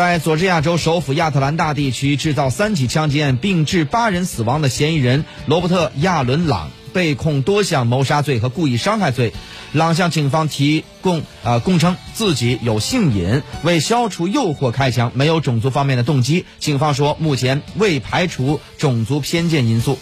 在佐治亚州首府亚特兰大地区制造三起枪击案并致八人死亡的嫌疑人罗伯特亚伦朗被控多项谋杀罪和故意伤害罪。朗向警方提供呃供称自己有性瘾，为消除诱惑开枪，没有种族方面的动机。警方说目前未排除种族偏见因素。